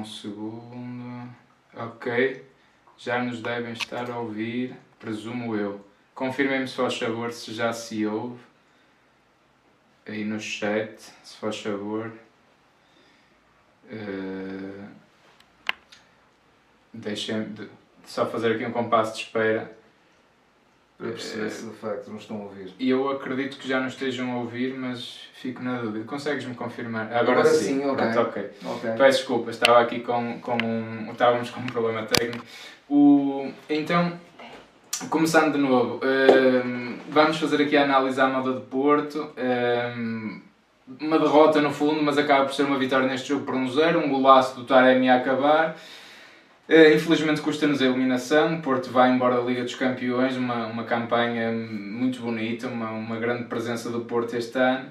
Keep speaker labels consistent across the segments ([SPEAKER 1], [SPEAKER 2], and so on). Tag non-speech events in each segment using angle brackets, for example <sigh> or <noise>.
[SPEAKER 1] Um segundo. Ok. Já nos devem estar a ouvir, presumo eu. Confirmem-me, se faz favor, se já se ouve. Aí no chat, se faz favor. Uh, Deixem de, só fazer aqui um compasso de espera.
[SPEAKER 2] Para perceber se de facto nos estão a ouvir.
[SPEAKER 1] E eu acredito que já nos estejam a ouvir, mas fico na dúvida. Consegues-me confirmar? Agora,
[SPEAKER 2] Agora
[SPEAKER 1] sim.
[SPEAKER 2] sim, ok.
[SPEAKER 1] Pronto, ok.
[SPEAKER 2] Ok.
[SPEAKER 1] Peço desculpa, estava aqui com, com um. Estávamos com um problema técnico. O, então, começando de novo, hum, vamos fazer aqui a análise à moda de Porto. Hum, uma derrota no fundo, mas acaba por ser uma vitória neste jogo por 1-0. Um golaço do Taremi a acabar. Eh, infelizmente custa-nos a eliminação. O Porto vai embora da Liga dos Campeões, uma, uma campanha muito bonita, uma, uma grande presença do Porto este ano.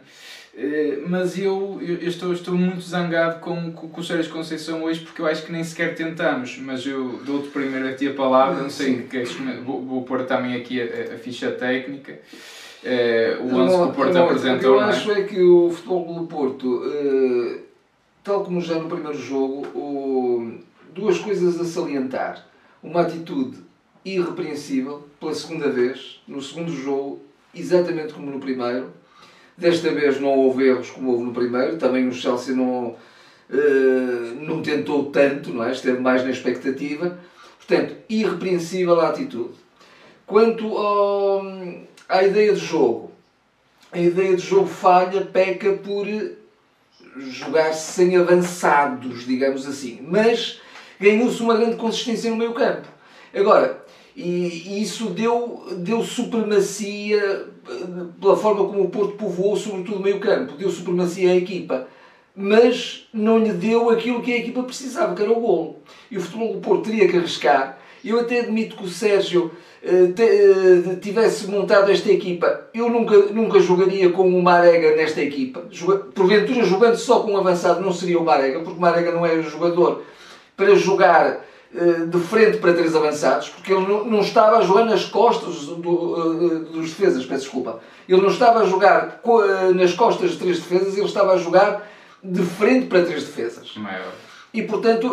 [SPEAKER 1] Eh, Mas eu, eu, estou, estou muito zangado com, com, com o Sérgio Conceição hoje porque eu acho que nem sequer tentamos. Mas eu dou-te primeiro a ti a palavra, não sei, que és- vou, vou pôr também aqui a, a ficha técnica. Eh, o 11 que o Porto
[SPEAKER 2] não,
[SPEAKER 1] apresentou.
[SPEAKER 2] O que eu
[SPEAKER 1] é?
[SPEAKER 2] acho é que o Futebol do Porto, tal como já no primeiro jogo, o- duas coisas a salientar. Uma atitude irrepreensível, pela segunda vez, no segundo jogo, exatamente como no primeiro. Desta vez não houve erros como houve no primeiro, também o Chelsea não, eh, não tentou tanto, não é? esteve mais na expectativa. Portanto, irrepreensível a atitude. Quanto ao- à ideia de jogo, a ideia de jogo falha, peca por jogar sem avançados, digamos assim. Mas ganhou-se uma grande consistência no meio campo. Agora, e, e isso deu, deu supremacia eh, pela forma como o Porto povoou, sobretudo o meio campo, deu supremacia à equipa. Mas não lhe deu aquilo que a equipa precisava, que era o golo. E o futebol do Porto teria que arriscar. Eu até admito que o Sérgio eh, eh, tivesse montado esta equipa. Eu nunca, nunca jogaria com o Marega nesta equipa. Porventura, jogando só com um avançado, não seria o Marega, porque o Marega não é o jogador para jogar eh, de frente para três avançados, porque ele não, estava a jogar nas costas do- eh, dos defesas, peço desculpa. Ele não estava a jogar eh, nas costas de três defesas, ele estava a jogar de frente para três defesas.
[SPEAKER 1] Maior.
[SPEAKER 2] E portanto,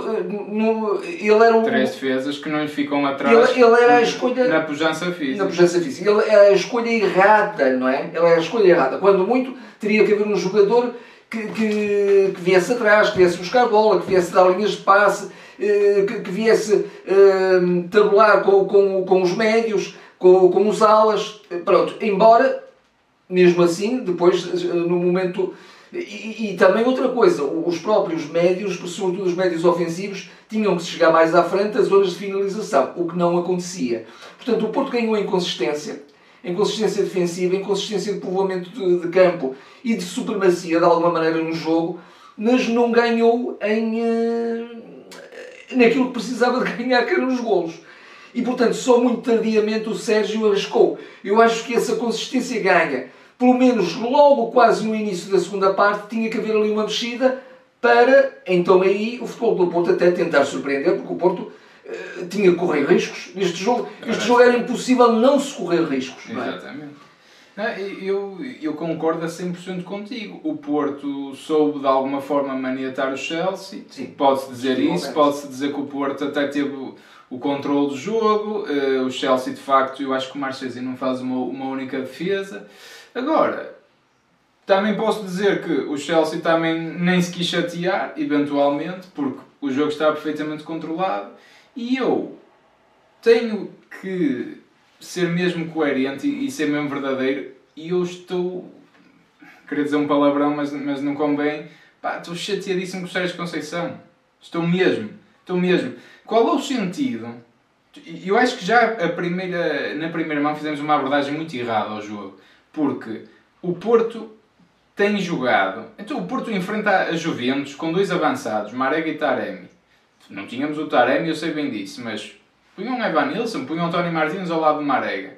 [SPEAKER 2] no- ele era o.
[SPEAKER 1] Três defesas que não lhe ficam atrás
[SPEAKER 2] Ele, ele era a escolha
[SPEAKER 1] na pujança física.
[SPEAKER 2] na pujança física. Ele era a escolha errada, não é? Ele era a escolha errada. Quando muito, teria que haver um jogador que, que, que viesse atrás, que viesse buscar bola, que viesse dar linhas de passe, eh, que, que viesse eh, tabular com, com, com os médios, com, com os alas. Eh, Pronto, embora, mesmo assim, depois, eh, no momento. E, e também outra coisa, os próprios médios, sobretudo os médios ofensivos, tinham que chegar mais à frente das zonas de finalização, o que não acontecia. Portanto, o Porto ganhou em consistência, em consistência defensiva, em consistência de povoamento de, de campo e de supremacia, de alguma maneira, no jogo, mas não ganhou em, eh, naquilo que precisava de <laughs> ganhar, que eram os golos. e, portanto, só muito tardiamente o Sérgio arriscou. Eu acho que essa consistência ganha. Pelo menos logo quase no início da segunda parte tinha que haver ali uma mexida para, então aí, o Futebol do Porto até tentar surpreender, porque o Porto uh, tinha que correr riscos. Neste jogo, este jogo era impossível não se correr riscos.
[SPEAKER 1] Exatamente. Não, eu, eu concordo a 100% contigo. O Porto soube de alguma forma maniatar o Chelsea. Pode-se dizer Sim, isso, pode-se dizer que o Porto até teve o controle do jogo. Uh, o Chelsea, de facto, eu acho que o Marchesi não faz uma, uma única defesa. Agora, também posso dizer que o Chelsea também nem se quis chatear, eventualmente, porque o jogo está perfeitamente controlado. E eu tenho que ser mesmo coerente e, ser mesmo verdadeiro. E eu estou. Queria dizer um palavrão, mas, mas não convém. Pá, estou chateadíssimo com o Sérgio Conceição. Estou mesmo. Estou mesmo. Qual é o sentido? Eu acho que já a primeira, na primeira mão fizemos uma abordagem muito errada ao jogo. Porque o Porto tem jogado. Então o Porto enfrenta a Juventus com dois avançados, Marega e Taremi. Não tínhamos o Taremi, eu sei bem disso, mas punham Evan Nilsson, punham Tony Martins ao lado de Marega.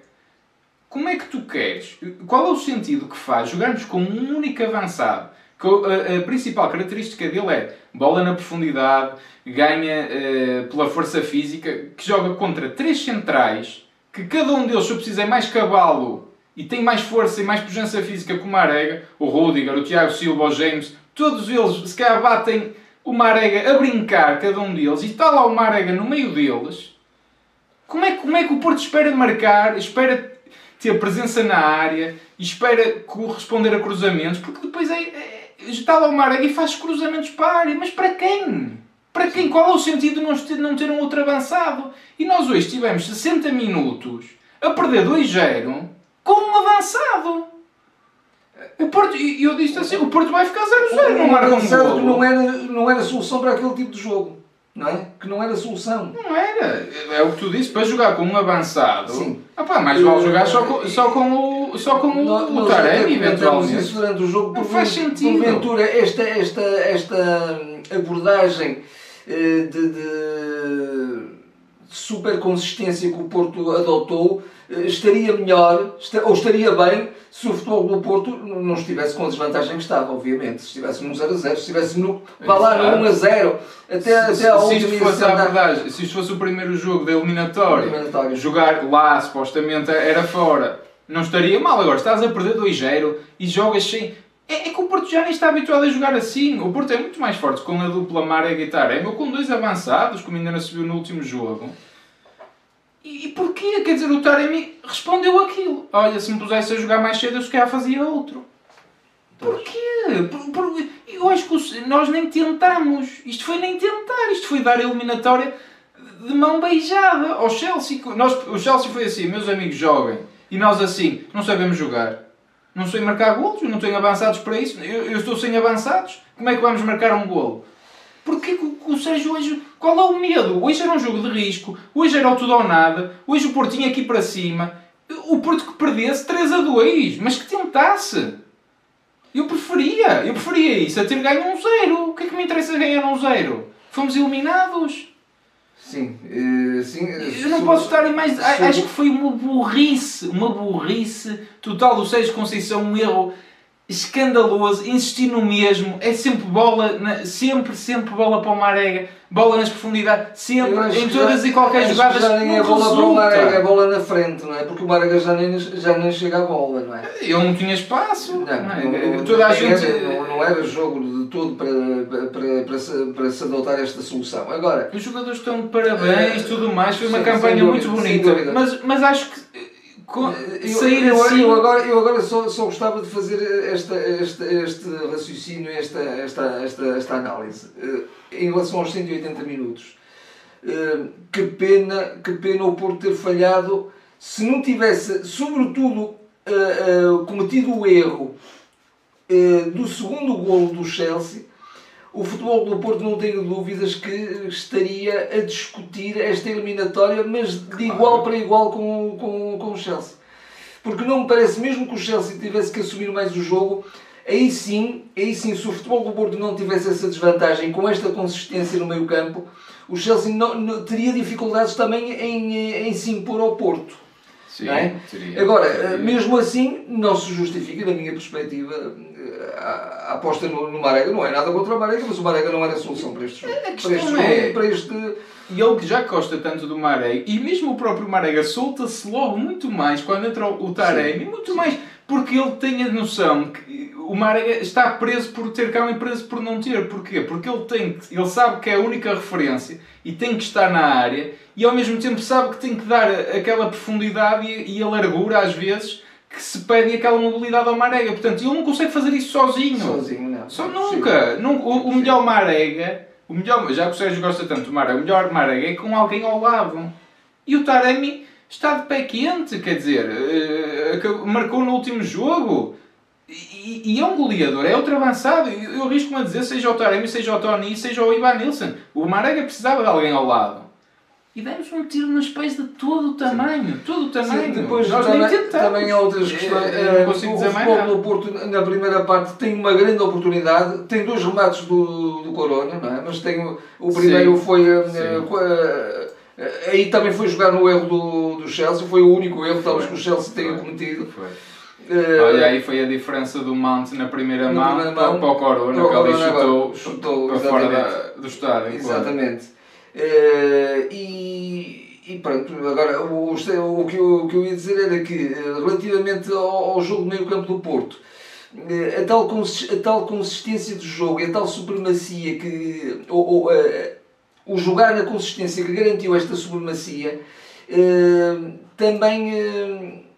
[SPEAKER 1] Como é que tu queres? Qual é o sentido que faz jogarmos com um único avançado? Que a, principal característica dele é bola na profundidade, ganha uh, pela força física, que joga contra três centrais, que cada um deles, se precisar mais cavalo e tem mais força e mais pujança física que o Marega, o Rudiger, o Tiago Silva, o James, todos eles se calhar batem o Marega a brincar, cada um deles, e está lá o Marega no meio deles como é, como é que o Porto espera marcar, espera ter presença na área, espera corresponder a cruzamentos? Porque depois é, é, está lá o Marega e faz cruzamentos para a área. Mas para quem? Para quem? Qual é o sentido de não ter, não ter um outro avançado? E nós hoje tivemos 60 minutos a perder 2-0 com um avançado. O Porto, e eu disse assim, o Porto vai ficar 0-0,
[SPEAKER 2] não marca um gol. Não era, não era solução para aquele tipo de jogo não é? Que não era solução.
[SPEAKER 1] Não era. É o que tu disse, para jogar com um avançado. Sim. Ah pá, mais vale jogar só com, só com o, só com o, o Taremi, eventualmente.
[SPEAKER 2] isso durante o jogo.
[SPEAKER 1] Não faz sentido.
[SPEAKER 2] Porventura, esta, esta, esta abordagem eh, de, de super consistência que o Porto adotou eh, estaria melhor, ou estaria bem, se o futebol do Porto não estivesse com a desvantagem que estava, obviamente. Se estivesse no 0 a 0, se estivesse no, vá lá, no 1 a 0, até,
[SPEAKER 1] se, até a se isto fosse a verdade, se isto fosse o primeiro jogo da eliminatória, eliminatória, jogar lá supostamente era fora, não estaria mal. Agora estás a perder 2-0 e jogas sem. É, é, que o Porto já nem está habituado a jogar assim. O Porto é muito mais forte com a dupla Mara e Guitarra. É meu com dois avançados, como ainda não se viu no último jogo. E, e porquê? Quer dizer, o Taremi respondeu aquilo. Olha, se me pusesse a jogar mais cedo, eu se calhar fazia outro. Porquê? Por, por, eu acho que nós nem tentamos. Isto foi nem tentar. Isto foi dar a eliminatória de mão beijada ao Chelsea. Nós, o Chelsea foi assim, meus amigos joguem. E nós assim, não sabemos jogar. Não sei marcar golos, eu não tenho avançados para isso. Eu, eu estou sem avançados. Como é que vamos marcar um golo? Porquê que o, Sérgio hoje. Qual é o medo? Hoje era um jogo de risco, hoje era o tudo ou nada, hoje o Portinho aqui para cima. O Porto que perdesse 3 a 2, mas que tentasse. Eu preferia, eu preferia isso a ter ganho um zero. O que é que me interessa ganhar um zero? Fomos eliminados.
[SPEAKER 2] Sim, uh, sim.
[SPEAKER 1] Eu não posso estar em mais. Acho que foi uma burrice, uma burrice total do Sérgio Conceição, um erro escandaloso, insistir no mesmo, é sempre bola, na, sempre, sempre bola para o Marega, bola nas profundidades, sempre, em todas já, e qualquer jogada. Já nem
[SPEAKER 2] é bola para o Marega, é bola na frente, não é? Porque o Marega já nem, já nem chega à bola, não é?
[SPEAKER 1] Ele não tinha espaço. Não, não,
[SPEAKER 2] é? não, Toda a gente... não, não era jogo de todo para, para, para, se, para se adotar esta solução. Agora,
[SPEAKER 1] os jogadores estão de parabéns, uh, tudo mais, foi uma campanha muito bonita, mas, mas acho que
[SPEAKER 2] eu, sair eu, assim. Eu agora, eu agora só, só gostava de fazer esta, esta, este raciocínio, esta, esta, esta, esta análise. Eh, em relação aos 180 minutos. Eh, que pena, que pena o Porto ter falhado. Se não tivesse, sobretudo, eh, cometido o erro do segundo golo do Chelsea, o futebol do Porto não tenho dúvidas que estaria a discutir esta eliminatória, mas de igual para igual com, com, com o Chelsea. Porque não me parece, mesmo que o Chelsea tivesse que assumir mais o jogo, aí sim, aí sim, se o futebol do Porto não tivesse essa desvantagem com esta consistência no meio campo, o Chelsea não, não, teria dificuldades também em, em se impor ao Porto.
[SPEAKER 1] Sim,
[SPEAKER 2] é?
[SPEAKER 1] teria,
[SPEAKER 2] Agora,
[SPEAKER 1] teria.
[SPEAKER 2] mesmo assim, não se justifica, na minha perspectiva, aposta no, no Marega. Não é nada contra o Marega, mas o Marega não era a solução para este jogo.
[SPEAKER 1] A
[SPEAKER 2] Para
[SPEAKER 1] questão
[SPEAKER 2] este jogo
[SPEAKER 1] é-
[SPEAKER 2] e para este.
[SPEAKER 1] E ele que já gosta tanto do Marega, e mesmo o próprio Marega solta-se logo muito mais quando entra o Taremi, muito mais, porque ele tem a noção que o Marega está preso por ter cá e preso por não ter. Porquê? Porque ele, tem que- ele sabe que é a única referência e tem que estar na área e ao mesmo tempo sabe que tem que dar aquela profundidade e, e a largura às vezes que se pede aquela mobilidade ao Marega. Portanto, ele não consegue fazer isso sozinho.
[SPEAKER 2] Sozinho, não.
[SPEAKER 1] Só
[SPEAKER 2] Não é
[SPEAKER 1] nunca. Nun- o, o melhor Marega, o melhor, já que o Sérgio gosta tanto do Marega, o melhor Marega é com alguém ao lado. E o Taremi está de pé quente, quer dizer, acabou- marcou no último jogo. E, e é um goleador, é outro avançado. Eu, eu arrisco-me a dizer, seja o Taremi, seja o Tony, seja o Ivan Nilsson. O Marega precisava de alguém ao lado. E demos um tiro nos pés de todo o tamanho. Todo o tamanho.
[SPEAKER 2] Sim, depois
[SPEAKER 1] Nós
[SPEAKER 2] também,
[SPEAKER 1] nem tentamos.
[SPEAKER 2] também há outras questões.
[SPEAKER 1] eh, não
[SPEAKER 2] Eh,
[SPEAKER 1] consigo
[SPEAKER 2] o
[SPEAKER 1] dizer mais
[SPEAKER 2] futebol
[SPEAKER 1] nada.
[SPEAKER 2] do Porto, na primeira parte, tem uma grande oportunidade. Tem dois remates do, do Corona, não é? Mas tem o, primeiro
[SPEAKER 1] Sim.
[SPEAKER 2] foi. eh,
[SPEAKER 1] Sim.
[SPEAKER 2] eh, aí também foi jogar no erro do, do Chelsea. Foi o único erro, talvez, que o Chelsea tenha cometido.
[SPEAKER 1] Foi.
[SPEAKER 2] Eh,
[SPEAKER 1] Olha, aí foi a diferença do Mount na primeira mão, para, para o Corona, que
[SPEAKER 2] Corona
[SPEAKER 1] chutou,
[SPEAKER 2] chutou,
[SPEAKER 1] para fora da- do estádio.
[SPEAKER 2] Exatamente. E, e pronto, agora o, o, que eu, o que eu ia dizer era que, eh, relativamente ao, ao jogo do meio campo do Porto, eh, a tal, a tal consistência do jogo, a tal supremacia que. Ou, ou, eh, o jogar na consistência que garantiu esta supremacia, eh, também. eh,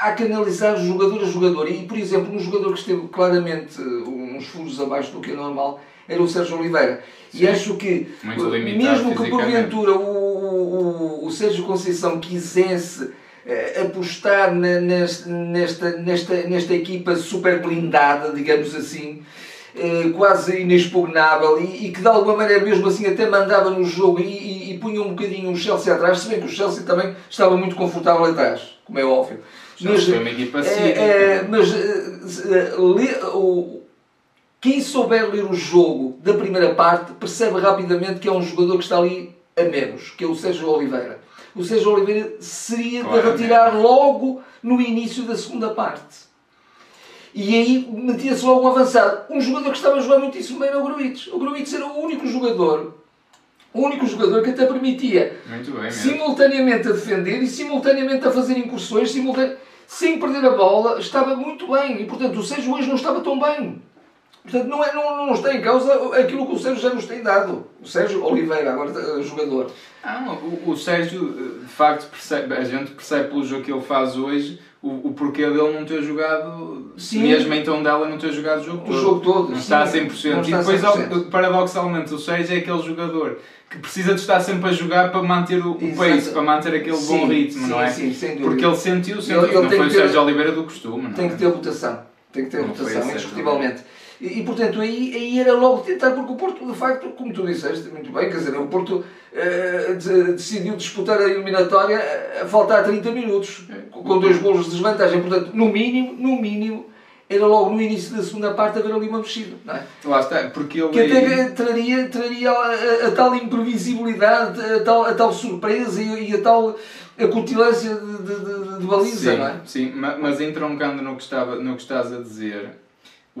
[SPEAKER 2] há que analisar jogador a jogador. E, por exemplo, um jogador que esteve claramente eh, uns furos abaixo do que é normal era o Sérgio Oliveira.
[SPEAKER 1] Sim.
[SPEAKER 2] E acho que, eh, mesmo que porventura o, o, o Sérgio Conceição quisesse eh, apostar na- nesta, nesta, nesta, nesta equipa super blindada, digamos assim, eh, quase inexpugnável e, e que de alguma maneira mesmo assim até mandava no jogo e, e- e punha um bocadinho o Chelsea atrás, se bem que o Chelsea também estava muito confortável atrás, como é óbvio.
[SPEAKER 1] Equipa
[SPEAKER 2] é, é, mas eh, lê- o- quem souber ler o jogo da primeira parte percebe rapidamente que é um jogador que está ali a menos, que é o Sérgio Oliveira. O Sérgio Oliveira seria de retirar logo no início da segunda parte. E aí metia-se logo um avançado. Um jogador que estava a jogar muitíssimo bem era o Gruites. O Gruites era o único jogador, o único jogador que até permitia
[SPEAKER 1] bem
[SPEAKER 2] simultaneamente a defender e simultaneamente a fazer incursões, simultane... sem perder a bola, estava muito bem. E portanto o Sérgio hoje não estava tão bem. Portanto, não, é, não, não está em causa aquilo que o Sérgio já nos tem dado. O Sérgio Oliveira, agora eh, jogador.
[SPEAKER 1] Ah, o, o Sérgio, eh, de facto, percebe, a gente percebe pelo jogo que ele faz hoje o, o porquê dele não ter jogado,
[SPEAKER 2] Sim.
[SPEAKER 1] mesmo então dela não ter jogado o jogo
[SPEAKER 2] O
[SPEAKER 1] todo.
[SPEAKER 2] jogo todo.
[SPEAKER 1] Não
[SPEAKER 2] sim.
[SPEAKER 1] está a 100%.
[SPEAKER 2] Não
[SPEAKER 1] e depois,
[SPEAKER 2] 100%.
[SPEAKER 1] ao- paradoxalmente, o Sérgio é aquele jogador que precisa de estar sempre a jogar para manter o, o
[SPEAKER 2] Exato.
[SPEAKER 1] pace, para manter aquele bom
[SPEAKER 2] Sim,
[SPEAKER 1] ritmo,
[SPEAKER 2] sim,
[SPEAKER 1] não é?
[SPEAKER 2] Sim, sem dúvida.
[SPEAKER 1] Porque ele sentiu, sentiu.
[SPEAKER 2] Ele- ele
[SPEAKER 1] não foi o Sérgio Oliveira do costume, não
[SPEAKER 2] Tem
[SPEAKER 1] é?
[SPEAKER 2] que ter rotação. Tem que ter
[SPEAKER 1] esse,
[SPEAKER 2] indiscutivelmente. E, e, portanto aí, aí era logo tentar, porque o Porto, de facto, como tu disseste muito bem, quer dizer, o Porto eh, de- decidiu disputar a eliminatória a faltar 30 minutos, com dois golos de desvantagem. Portanto, no mínimo, no mínimo, era logo no início da segunda parte haver ali uma mexida, não é?
[SPEAKER 1] Lá está, porque ele.
[SPEAKER 2] Que até traria, traria a, a- a tal imprevisibilidade, a tal, a tal surpresa e, e a tal acutilância de, de, de- de baliza,
[SPEAKER 1] sim,
[SPEAKER 2] não é?
[SPEAKER 1] Sim, ma- mas entroncando no que, estava, no que estás a dizer,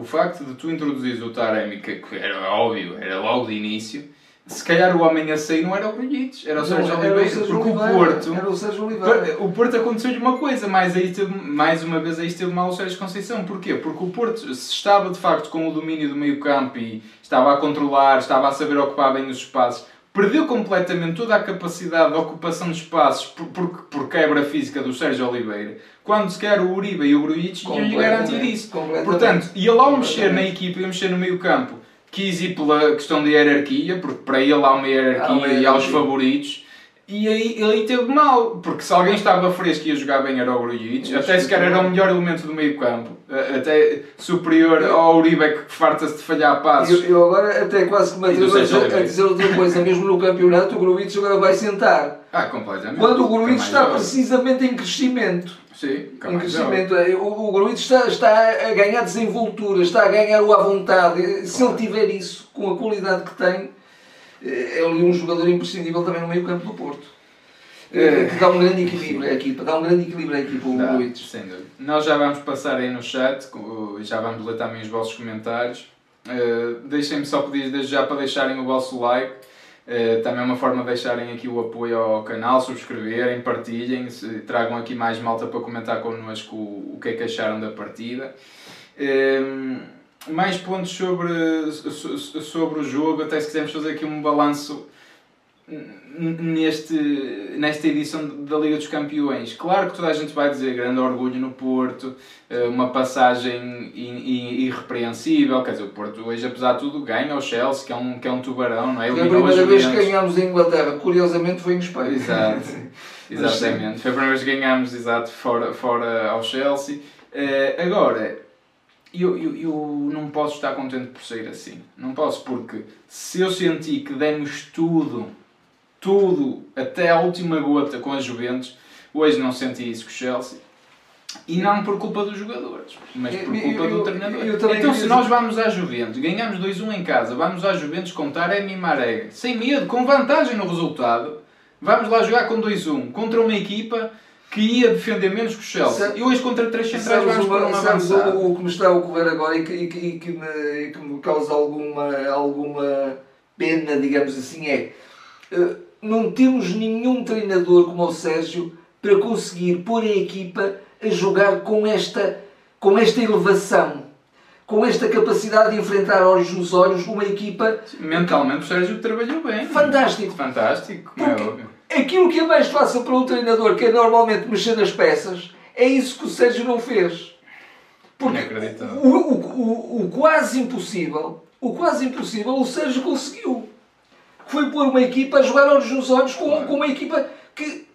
[SPEAKER 1] o facto de tu introduzires o Taremi, que era óbvio, era logo de início, se calhar o homem a sair não era o Benítez, era o Sérgio Oliveira, porque
[SPEAKER 2] Oliveira,
[SPEAKER 1] o Porto...
[SPEAKER 2] Era o Sérgio Oliveira.
[SPEAKER 1] O Porto aconteceu-lhe uma coisa, mais, aí esteve, mais uma vez aí esteve mal o Sérgio Conceição. Porquê? Porque o Porto se estava de facto com o domínio do meio campo e estava a controlar, estava a saber ocupar bem os espaços, perdeu completamente toda a capacidade de ocupação de espaços por, por, por quebra física do Sérgio Oliveira, quando sequer o Uribe e o Gruitch iam lhe garantir isso. Portanto, ia lá ao mexer na equipa, ia mexer no meio campo, quis ir pela questão da hierarquia, porque para ele há uma hierarquia
[SPEAKER 2] Há uma
[SPEAKER 1] e há os
[SPEAKER 2] hierarquia.
[SPEAKER 1] favoritos, E aí, aí teve mal, porque se alguém estava fresco e ia jogar bem era o Grujic, até sequer era o melhor elemento do meio campo, até superior ao Uribe que farta-se de falhar passos.
[SPEAKER 2] Eu, eu, agora até quase que me atrevo a, a dizer outra coisa, mesmo no campeonato o Grujic agora vai sentar.
[SPEAKER 1] Ah, completamente.
[SPEAKER 2] Quando o Grujic está jovem. precisamente em crescimento.
[SPEAKER 1] Sim,
[SPEAKER 2] em crescimento. Jovem. O, o Grujic está, está a ganhar desenvoltura, está a ganhar o à vontade. Se ele tiver isso, com a qualidade que tem é ali um jogador imprescindível também no meio campo do Porto. É, que dá um grande equilíbrio à equipa, dá um grande equilíbrio à equipa, o dá, Luiz.
[SPEAKER 1] Sem dúvida. Nós já vamos passar aí no chat, já vamos ler também os vossos comentários. Uh, Deixem-me só pedir desde já para deixarem o vosso like. Uh, também é uma forma de deixarem aqui o apoio ao canal, subscreverem, partilhem, tragam aqui mais malta para comentar connosco o, o que é que acharam da partida. Mais pontos sobre, sobre o jogo, até se quisermos fazer aqui um balanço neste, nesta edição da Liga dos Campeões. Claro que toda a gente vai dizer grande orgulho no Porto, eh, uma passagem irrepreensível, quer dizer, o Porto hoje, apesar de tudo, ganha ao Chelsea, que é um, que é um tubarão, não é?
[SPEAKER 2] Foi a primeira vez que ganhámos em Inglaterra, curiosamente foi em Espanha.
[SPEAKER 1] Exato, <laughs> exatamente. Foi a primeira vez que ganhámos, exato, fora, fora ao Chelsea. Uh, eu, eu, eu não posso estar contente por sair assim. Não posso, porque se eu senti que demos tudo, tudo, até a última gota com as Juventus, hoje não senti isso com o Chelsea. E não por culpa dos jogadores, mas por culpa do treinador. então, se nós vamos à Juventus, ganhamos 2-1 em casa, vamos à Juventus contar é Mimarega, sem medo, com vantagem no resultado, vamos lá jogar com 2-1 contra uma equipa que ia defender menos que o Chelsea. e hoje contra três centrais vamos para uma avançada.
[SPEAKER 2] O, o que me está a ocorrer agora e que, e que, e que, me, que me causa alguma, alguma pena, digamos assim, é uh, não temos nenhum treinador como o Sérgio para conseguir pôr a equipa a jogar com esta, com esta elevação com esta capacidade de enfrentar olhos nos olhos uma equipa.
[SPEAKER 1] Mentalmente o Sérgio trabalhou bem.
[SPEAKER 2] Fantástico.
[SPEAKER 1] Fantástico, como Porque é óbvio
[SPEAKER 2] aquilo que é mais fácil para um treinador, que é normalmente mexer nas peças, é isso que o Sérgio não fez. Porque o, o, o, o, quase impossível, o quase impossível, o Sérgio conseguiu. Foi pôr uma equipa a jogar olhos nos olhos com, claro. com uma equipa que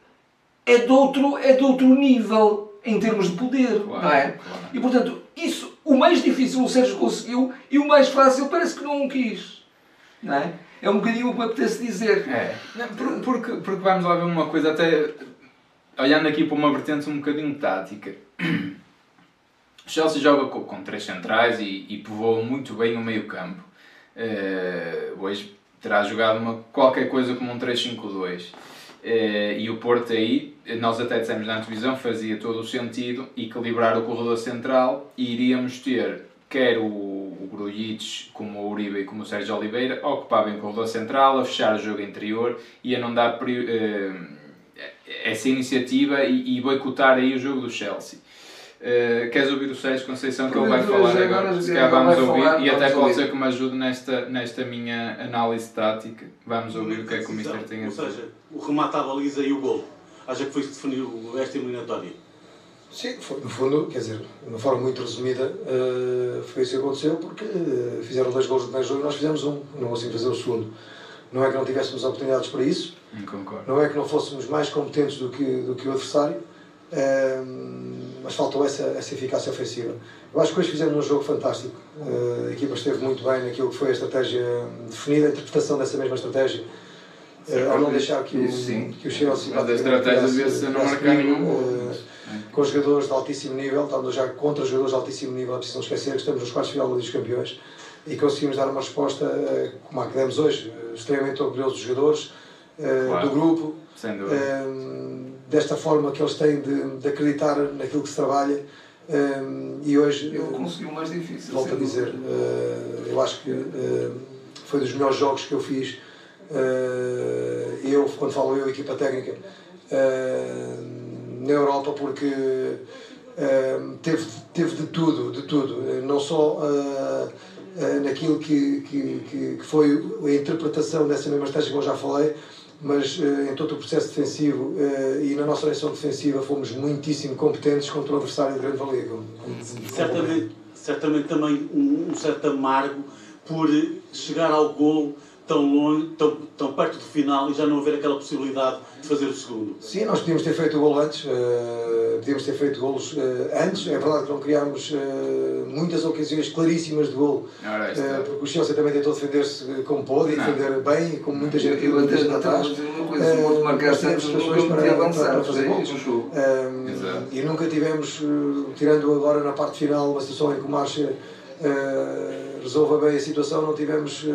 [SPEAKER 2] é de, outro, é de outro nível em termos de poder, claro, não é? Claro. E portanto, isso, o mais difícil o Sérgio conseguiu e o mais fácil parece que não o quis, não é? é um bocadinho o que apetece dizer.
[SPEAKER 1] É. Não, porque, porque vamos lá ver uma coisa, até olhando aqui para uma vertente um bocadinho tática. O Chelsea joga com, com três centrais e, e povoa muito bem o meio campo. Uh, hoje terá jogado uma, qualquer coisa como um 3-5-2. Uh, eh, e o Porto aí, nós até dissemos na televisão, fazia todo o sentido equilibrar o corredor central e iríamos ter quer o Grujic, como o Uribe e como o Sérgio Oliveira, ocupavam o corredor central, a fechar o jogo interior e a não dar uh, essa iniciativa e, e boicotar aí o jogo do Chelsea. Uh, queres ouvir o Sérgio Conceição que ele vai falar agora? Se calhar vamos ouvir falar, e até pode ser que me ajude nesta, nesta minha análise tática. Vamos ouvir o que é que o Mister tem a dizer.
[SPEAKER 3] Ou seja, o remate à baliza e o gol. Acha que foi definiu esta eliminatória?
[SPEAKER 4] Sim, foi, no fundo, quer dizer, de uma forma muito resumida, uh, foi isso que aconteceu, porque uh, fizeram dois gols no primeiro jogo e nós fizemos um, não assim fazer o segundo. Não é que não tivéssemos oportunidades para isso,
[SPEAKER 1] Concordo.
[SPEAKER 4] não é que não fôssemos mais competentes do que, do que o adversário, uh, mas faltou essa, essa eficácia ofensiva. Eu acho que hoje fizemos um jogo fantástico. a equipa esteve muito bem naquilo que foi a estratégia definida, a interpretação dessa mesma estratégia. ao não deixar que o, que o Chelsea...
[SPEAKER 1] Mas a estratégia devia ser não marcar nenhum
[SPEAKER 4] com jogadores de altíssimo nível, estamos já contra jogadores de altíssimo nível, é preciso não esquecer que estamos nos quartos de final dos campeões e conseguimos dar uma resposta eh, como a que demos hoje, eh, extremamente orgulhoso dos jogadores, eh, claro. do grupo, desta forma que eles têm de, de, acreditar naquilo que se trabalha. E hoje.
[SPEAKER 2] Ele conseguiu o mais difícil.
[SPEAKER 4] Volto a dizer, eu acho que foi dos melhores jogos que eu fiz. Eu, quando falo eu, equipa técnica na Europa porque uh, teve, teve de tudo, de tudo, não só uh, naquilo que, que, que, foi a interpretação dessa mesma estratégia que eu já falei, mas em todo o processo defensivo e na nossa direção defensiva fomos muitíssimo competentes contra o adversário de grande valia.
[SPEAKER 3] Certamente, certamente também um, um certo amargo por chegar ao gol tão longe, tão, tão perto do final e já não haver aquela possibilidade de fazer o segundo?
[SPEAKER 4] Sim, nós podíamos ter feito o gol antes, uh, podíamos ter feito golos uh, antes. É verdade que não criámos uh, muitas ocasiões claríssimas de gol, porque o Chelsea também tentou defender-se como pôde e defender bem, como muita gente
[SPEAKER 2] eu até já estava a dizer uma coisa, se o Porto marcasse antes, nunca podia avançar, fazer gols.
[SPEAKER 4] E nunca tivemos, tirando agora na parte final, uma situação em que o Marcha resolva bem a situação, não tivemos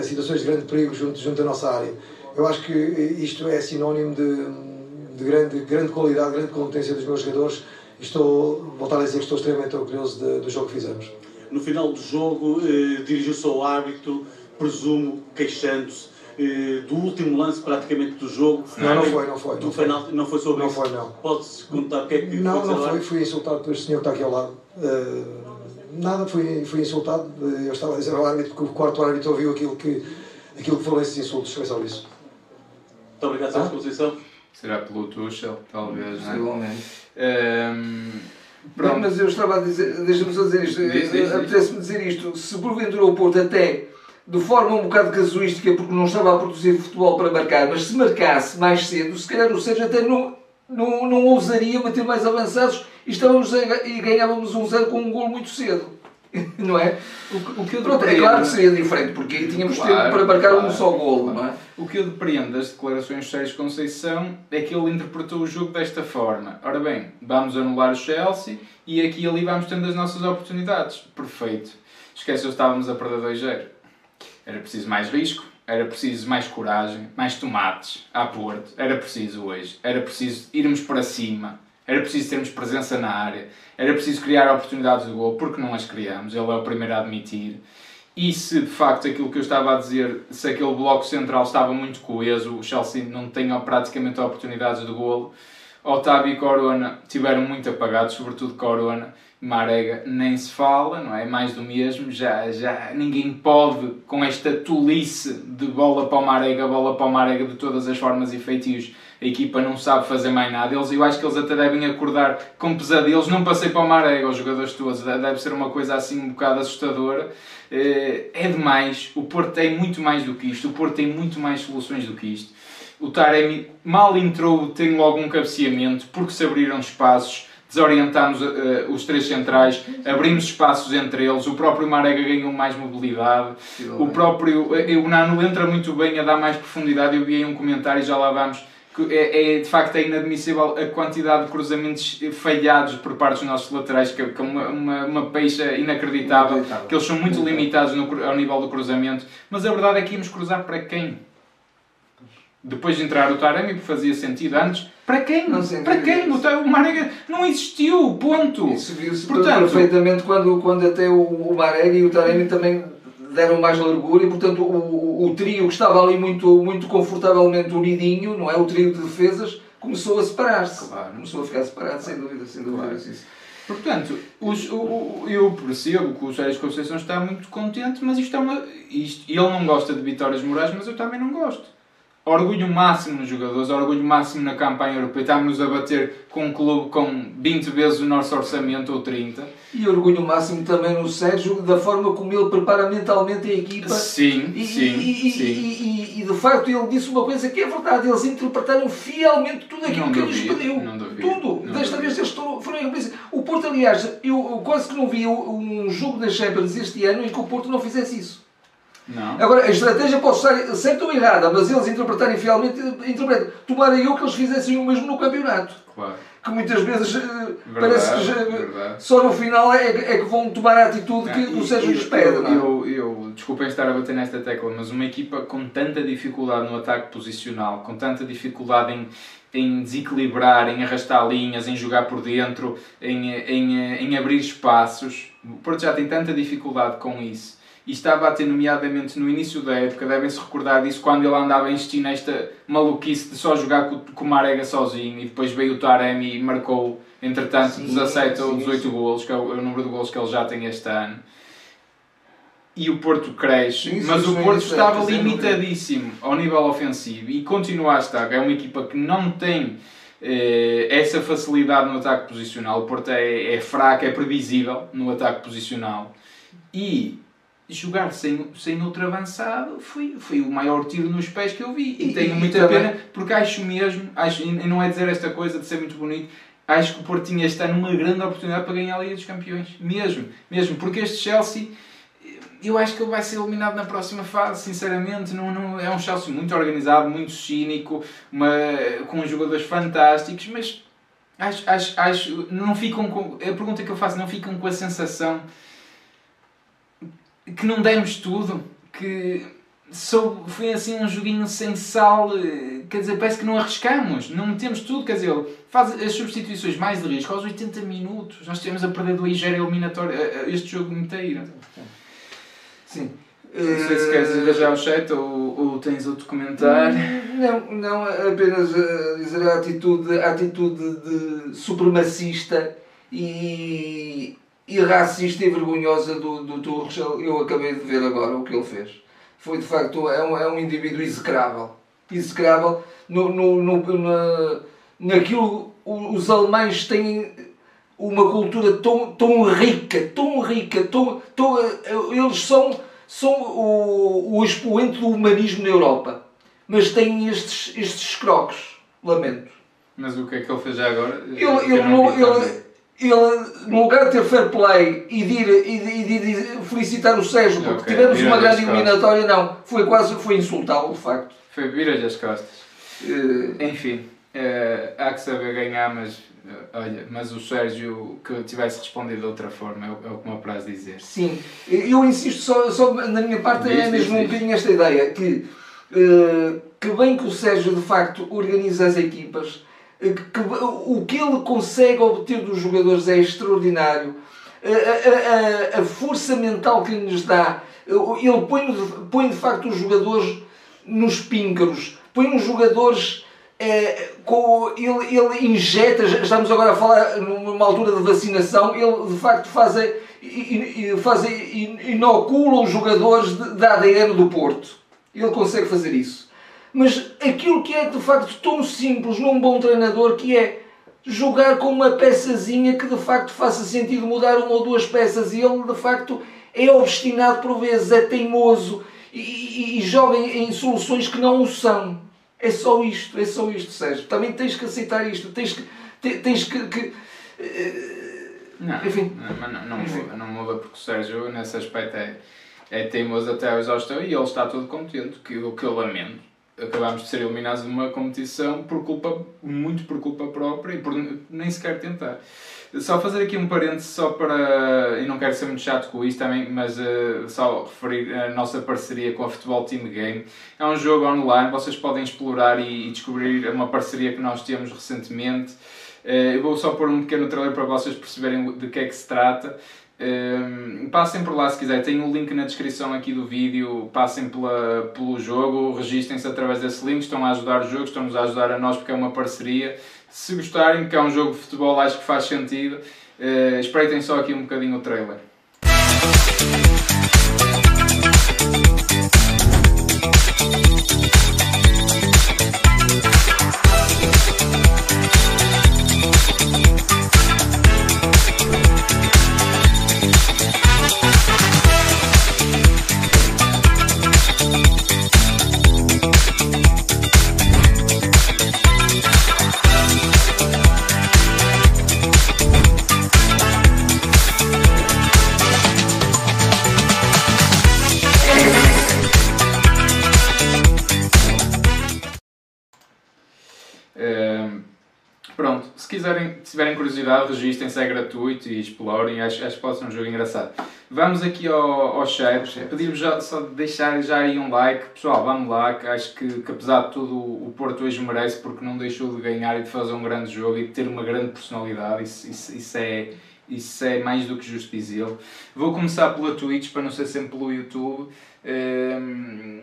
[SPEAKER 4] situações de grande perigo junto, junto à nossa área. Eu acho que isto é sinónimo de, de grande, grande qualidade, grande competência dos meus jogadores e estou, voltar a dizer que estou extremamente orgulhoso de, do jogo que fizemos.
[SPEAKER 3] No final do jogo, eh, dirigiu-se ao árbitro, presumo, queixando-se eh, do último lance praticamente do jogo.
[SPEAKER 4] Não, não foi, não foi.
[SPEAKER 3] Não foi, não foi sobre
[SPEAKER 4] não
[SPEAKER 3] isso?
[SPEAKER 4] Foi, não.
[SPEAKER 3] Pode-se contar o que é que
[SPEAKER 4] Não, não foi. Fui insultado por este senhor que está aqui ao lado. Uh, nada, fui, fui insultado. Eu estava a dizer ao árbitro que o quarto árbitro ouviu aquilo que, aquilo que falou esses insultos. Foi só isso.
[SPEAKER 3] Muito obrigado, Sérgio Conceição.
[SPEAKER 1] Será pelo Tuchel, talvez, não é?
[SPEAKER 2] Possivelmente.
[SPEAKER 1] Um,
[SPEAKER 2] pronto. Mas eu estava a dizer, deixa-me só dizer isto, apetece-me dizer isto, se porventura o Porto até de forma um bocado casuística, porque não estava a produzir futebol para marcar, mas se marcasse mais cedo, se calhar o Sérgio até não, não, não ousaria bater mais avançados e, estávamos a, e ganhávamos um zero com um gol muito cedo. <laughs> não é? O, o que eu Pronto, é claro que seria diferente, porque aí tínhamos claro, tempo para marcar claro, um só gol, claro. não é?
[SPEAKER 1] O que eu depreendo das declarações de Sérgio Conceição é que ele interpretou o jogo desta forma. Ora bem, vamos anular o Chelsea e aqui e ali vamos tendo as nossas oportunidades. Perfeito. Esqueceu estávamos a perder 2-0. Era preciso mais risco, era preciso mais coragem, mais tomates à Porto. Era preciso hoje. Era preciso irmos para cima era preciso termos presença na área, era preciso criar oportunidades de gol, porque não as criamos, ele é o primeiro a admitir. E se de facto aquilo que eu estava a dizer, se aquele bloco central estava muito coeso, o Chelsea não tem praticamente oportunidades de golo, Otávio e Corona tiveram muito apagados, sobretudo Corona, Marega nem se fala, não é? Mais do mesmo, já, já ninguém pode, com esta tolice de bola para o Marega, bola para o Marega de todas as formas e feitios, a equipa não sabe fazer mais nada. Eles, eu acho que eles até devem acordar com pesadelos. Não passei para o Marega, os jogadores todos, deve ser uma coisa assim um bocado assustadora. Eh, é demais. O Porto tem muito mais do que isto. O Porto tem muito mais soluções do que isto. O Taremi mal entrou, tem logo um cabeceamento, porque se abriram espaços desorientámos uh, os três centrais, abrimos espaços entre eles, o próprio Marega ganhou mais mobilidade, o próprio o Nano entra muito bem a dar mais profundidade, eu vi aí um comentário e já lá vamos, é, é, de facto é inadmissível a quantidade de cruzamentos falhados por parte dos nossos laterais, que é uma, uma, uma peixa inacreditável, inacreditável, que eles são muito limitados no, ao nível do cruzamento. Mas a verdade é que íamos cruzar para quem? Depois de entrar o Taremi, fazia sentido antes. Para quem? Não para quem? O, o Marega não existiu, ponto.
[SPEAKER 2] Isso viu-se perfeitamente quando, quando até o, o Marega e o Taremi também deram mais largura e, portanto, o, o, trio que estava ali muito, muito confortavelmente unidinho, não é? O trio de defesas, começou a separar-se. Claro. Começou a ficar separado, sem dúvida, sem dúvida. Claro.
[SPEAKER 1] Portanto, os, o, eu percebo que o Sérgio Conceição está muito contente, mas isto é uma. Isto, ele não gosta de vitórias morais, mas eu também não gosto orgulho máximo nos jogadores, orgulho máximo na campanha europeia. Estamos a bater com um clube com 20 vezes o nosso orçamento ou 30.
[SPEAKER 2] E orgulho máximo também no Sérgio, da forma como ele prepara mentalmente a equipa.
[SPEAKER 1] Sim,
[SPEAKER 2] e,
[SPEAKER 1] sim,
[SPEAKER 2] e,
[SPEAKER 1] sim.
[SPEAKER 2] E, e, de facto ele disse uma coisa que é verdade, eles interpretaram fielmente tudo aquilo não que lhes pediu.
[SPEAKER 1] Não
[SPEAKER 2] tudo.
[SPEAKER 1] Não
[SPEAKER 2] Desta vez eles foram, foram O Porto, aliás, eu, eu quase que não vi um jogo da Champions este ano em que o Porto não fizesse isso.
[SPEAKER 1] Não.
[SPEAKER 2] Agora, a estratégia pode estar certa ou errada, mas eles interpretarem fielmente, interpretam. Tomara eu que eles fizessem o mesmo no campeonato.
[SPEAKER 1] Claro.
[SPEAKER 2] Que muitas vezes eh, verdade, parece que já, só no final é, é, que vão tomar a atitude que o Sérgio lhes pede.
[SPEAKER 1] Eu, eu, eu, desculpem estar a bater nesta tecla, mas uma equipa com tanta dificuldade no ataque posicional, com tanta dificuldade em, em desequilibrar, em arrastar linhas, em jogar por dentro, em, em, em abrir espaços. O Porto já tem tanta dificuldade com isso e estava a ter, nomeadamente no início da época, devem-se recordar disso, quando ele andava a insistir nesta maluquice de só jogar com, com o Marega sozinho e depois veio o Taremi e marcou, entretanto, sim, 17 sim, ou 18 sim. golos, que é o, é o, número de golos que ele já tem este ano. E o Porto cresce, mas o Porto estava limitadíssimo ao nível ofensivo e continua a estar. É uma equipa que não tem eh, essa facilidade no ataque posicional. O Porto é, é fraco, é previsível no ataque posicional. E jogar sem, sem outro avançado foi, foi o maior tiro nos pés que eu vi. E,
[SPEAKER 2] E-
[SPEAKER 1] tenho muita
[SPEAKER 2] também-
[SPEAKER 1] pena, porque acho mesmo, acho, e não é dizer esta coisa de ser muito bonito, acho que o Porto tinha este ano uma grande oportunidade para ganhar a Liga dos Campeões. Mesmo, mesmo, porque este Chelsea, eu acho que ele vai ser eliminado na próxima fase, sinceramente. Não, não, é um Chelsea muito organizado, muito cínico, uma, com jogadores fantásticos, mas acho, acho, acho, não ficam com. A pergunta que eu faço, não ficam com a sensação que não demos tudo, que sou, foi assim um joguinho sem sal, eh, quer dizer, parece que não arriscamos, não metemos tudo, quer dizer, faz as substituições mais de risco aos 80 minutos, nós temos a perder do Igéria eliminatório este jogo inteiro.
[SPEAKER 2] Sim.
[SPEAKER 1] Não sei se queres
[SPEAKER 2] Eh,
[SPEAKER 1] ir já ao chat ou, ou tens outro comentário.
[SPEAKER 2] Não, não apenas eh, dizer a atitude, a atitude de supremacista e, e racista e vergonhosa do, do Tuchel, eu acabei de ver agora o que ele fez. Foi de facto é um, é um indivíduo execrável. Execrável no, no, no, na, naquilo os alemães têm uma cultura tão, tão rica, tão rica, tão, tão, eles são, são o, o expoente do humanismo na Europa mas tem estes, estes croques. Lamento.
[SPEAKER 1] Mas o que é que ele fez já agora?
[SPEAKER 2] Ele, ele,
[SPEAKER 1] não
[SPEAKER 2] ele, ele, no lugar de ter fair play e de ir, e de, e de- felicitar o Sérgio porque
[SPEAKER 1] Ok,
[SPEAKER 2] tivemos uma
[SPEAKER 1] vira-lhe
[SPEAKER 2] grande eliminatória, não. Foi quase foi insultá-lo, de facto.
[SPEAKER 1] Foi vira-lhe as costas.
[SPEAKER 2] Eh,
[SPEAKER 1] Enfim, eh, há que saber ganhar, mas eh, olha, mas o Sérgio que tivesse respondido de outra forma, é o, é que me apraz dizer.
[SPEAKER 2] Sim, eu insisto só, só na minha parte é
[SPEAKER 1] Diz, diz,
[SPEAKER 2] mesmo um
[SPEAKER 1] diz.
[SPEAKER 2] bocadinho esta ideia que, que bem que o Sérgio de facto organiza as equipas, que, o que ele consegue obter dos jogadores é extraordinário, a, a- a- a força mental que lhes dá, ele põe, põe de facto os jogadores nos píncaros, põe os jogadores eh, com, ele, ele injeta, estamos agora a falar numa altura de vacinação, ele de facto faz, a, faz a, in- inocula os jogadores de ADN do Porto. Ele consegue fazer isso. Mas aquilo que é de facto tão simples num bom treinador que é jogar com uma peçazinha que de facto faça sentido mudar uma ou duas peças e ele de facto é obstinado por vezes, é teimoso e, e- e joga em, em soluções que não o são. É só isto, é só isto, Sérgio. Também tens que aceitar isto, tens que. te- Tens que, que-
[SPEAKER 1] Não,
[SPEAKER 2] Enfim.
[SPEAKER 1] não, não, não,
[SPEAKER 2] Enfim.
[SPEAKER 1] muda, não muda porque o Sérgio nesse aspecto é, é teimoso até ao exaustão e ele está todo contente, que o que eu lamento. Acabámos de ser eliminados de uma competição por culpa, muito por culpa própria e por nem sequer tentar. Só fazer aqui um parênteses só para, e não quero ser muito chato com isto também, mas eh, só referir a nossa parceria com a Futebol Team Game. É um jogo online, vocês podem explorar e, e descobrir uma parceria que nós temos recentemente. Eh, eu vou só pôr um pequeno trailer para vocês perceberem de que é que se trata. Um, passem por lá se quiser, tem o um link na descrição aqui do vídeo. Passem pela, pelo jogo, registrem-se através desse link. Estão a ajudar o jogo, estão-nos a ajudar a nós porque é uma parceria. Se gostarem, que é um jogo de futebol, acho que faz sentido. Uh, espreitem só aqui um bocadinho o trailer. Tiverem curiosidade, registrem-se, é gratuito e explorem, acho, acho que pode ser um jogo engraçado. Vamos aqui ao, ao chat, pedir-vos só de deixar já aí um like, pessoal, vamos lá, que acho que, que apesar de tudo o Porto hoje merece porque não deixou de ganhar e de fazer um grande jogo e de ter uma grande personalidade, isso, isso, isso é, isso é mais do que justo dizê-lo. Vou começar pela Twitch para não ser sempre pelo YouTube. Um,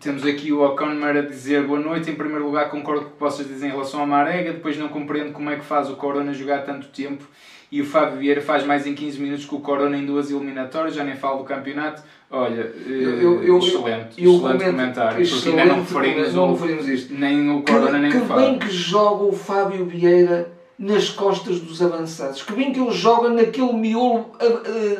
[SPEAKER 1] temos aqui o O'Connor a dizer boa noite. Em primeiro lugar, concordo com o que vocês dizem em relação ao Marega. Depois, não compreendo como é que faz o Corona jogar tanto tempo. E o Fábio Vieira faz mais em 15 minutos que o Corona em duas eliminatórias. Já nem falo do campeonato. Olha,
[SPEAKER 2] Eu- eu-
[SPEAKER 1] excelente.
[SPEAKER 2] eu
[SPEAKER 1] excelente
[SPEAKER 2] comento-
[SPEAKER 1] comentário. Porque ainda não referimos,
[SPEAKER 2] não referimos isto.
[SPEAKER 1] nem o
[SPEAKER 2] Que,
[SPEAKER 1] Corona nem
[SPEAKER 2] que
[SPEAKER 1] o
[SPEAKER 2] bem
[SPEAKER 1] Fábio.
[SPEAKER 2] que joga o Fábio Vieira nas costas dos avançados. Que bem que ele joga naquele miolo,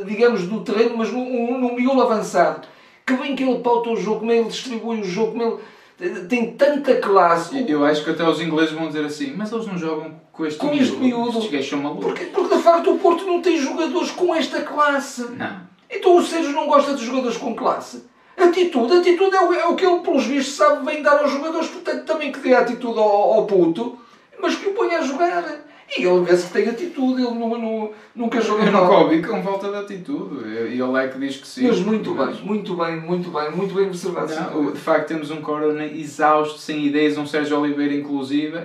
[SPEAKER 2] digamos, do terreno, mas no miolo avançado. Que bem que ele pauta o jogo, como ele distribui o jogo, como ele tem tanta classe.
[SPEAKER 1] Eu acho que até os ingleses vão dizer assim, mas eles não jogam com este
[SPEAKER 2] com
[SPEAKER 1] miúdo.
[SPEAKER 2] este miúdo.
[SPEAKER 1] Estes gajos são malucos.
[SPEAKER 2] Porque, porque de facto o Porto não tem jogadores com esta classe.
[SPEAKER 1] Não.
[SPEAKER 2] Então o Sérgio não gosta de jogadores com classe. Atitude, atitude é o, é o que ele, pelos vistos, sabe bem dar aos jogadores, portanto também que dê atitude ao, ao puto, mas que o ponha a jogar. E ele vê-se que tem atitude, ele não, não, nunca joga
[SPEAKER 1] Eu ouvi com falta de atitude. E ele é que diz que sim.
[SPEAKER 2] Mas muito bem, muito bem, muito bem, muito bem observado.
[SPEAKER 1] Não, de facto temos um Corona exausto, sem ideias, um Sérgio Oliveira inclusive,